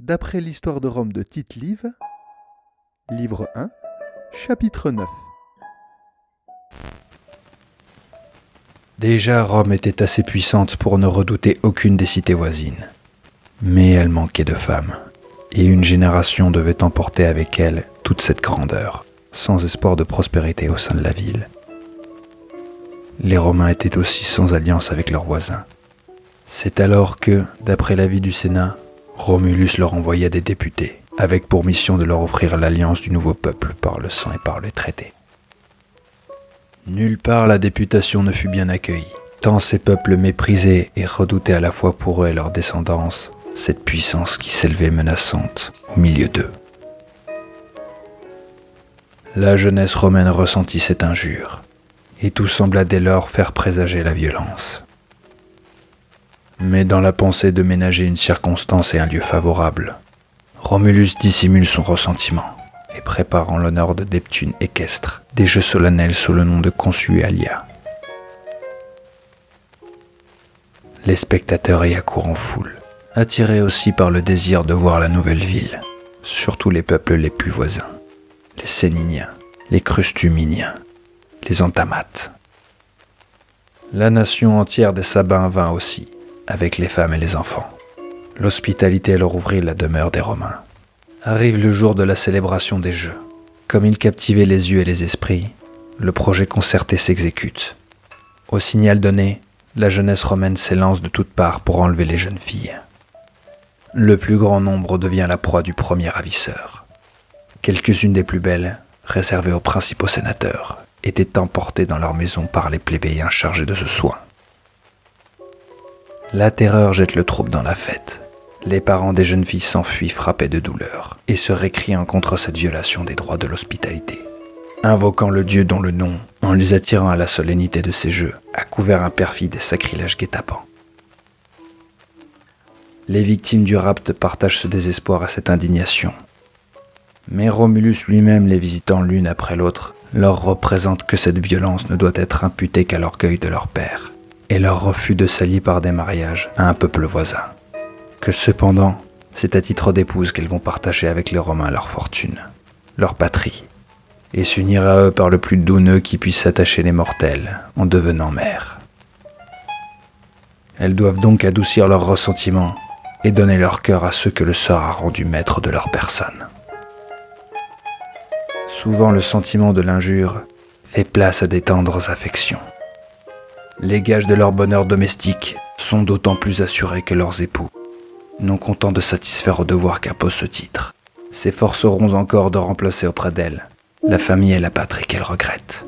d'après l'histoire de Rome de Tite-Live, livre 1, chapitre 9. Déjà, Rome était assez puissante pour ne redouter aucune des cités voisines. Mais elle manquait de femmes, et une génération devait emporter avec elle toute cette grandeur, sans espoir de prospérité au sein de la ville. Les Romains étaient aussi sans alliance avec leurs voisins. C'est alors que, d'après l'avis du Sénat, Romulus leur envoya des députés, avec pour mission de leur offrir l'alliance du nouveau peuple par le sang et par le traité. Nulle part la députation ne fut bien accueillie, tant ces peuples méprisaient et redoutaient à la fois pour eux et leur descendance cette puissance qui s'élevait menaçante au milieu d'eux. La jeunesse romaine ressentit cette injure, et tout sembla dès lors faire présager la violence mais dans la pensée de ménager une circonstance et un lieu favorable. Romulus dissimule son ressentiment et prépare en l'honneur de Neptune équestre des jeux solennels sous le nom de Consualia. Les spectateurs y accourent en foule, attirés aussi par le désir de voir la nouvelle ville, surtout les peuples les plus voisins, les Séniniens, les Crustuminiens, les Antamates. La nation entière des Sabins vint aussi, avec les femmes et les enfants. L'hospitalité leur ouvrit la demeure des Romains. Arrive le jour de la célébration des Jeux. Comme il captivait les yeux et les esprits, le projet concerté s'exécute. Au signal donné, la jeunesse romaine s'élance de toutes parts pour enlever les jeunes filles. Le plus grand nombre devient la proie du premier ravisseur. Quelques-unes des plus belles, réservées aux principaux sénateurs, étaient emportées dans leur maison par les plébéiens chargés de ce soin. La terreur jette le trouble dans la fête. Les parents des jeunes filles s'enfuient frappés de douleur et se récriant contre cette violation des droits de l'hospitalité. Invoquant le Dieu dont le nom, en les attirant à la solennité de ces jeux, a couvert un perfide et sacrilège guet-apens. Les victimes du rapt partagent ce désespoir à cette indignation. Mais Romulus lui-même, les visitant l'une après l'autre, leur représente que cette violence ne doit être imputée qu'à l'orgueil de leur père et leur refus de s'allier par des mariages à un peuple voisin. Que cependant, c'est à titre d'épouse qu'elles vont partager avec les Romains leur fortune, leur patrie, et s'unir à eux par le plus doux nœud qui puisse s'attacher les mortels en devenant mères. Elles doivent donc adoucir leurs ressentiments et donner leur cœur à ceux que le sort a rendus maîtres de leur personne. Souvent le sentiment de l'injure fait place à des tendres affections. Les gages de leur bonheur domestique sont d'autant plus assurés que leurs époux, non contents de satisfaire au devoir qu'impose ce titre, s'efforceront encore de remplacer auprès d'elles la famille et la patrie qu'elles regrettent.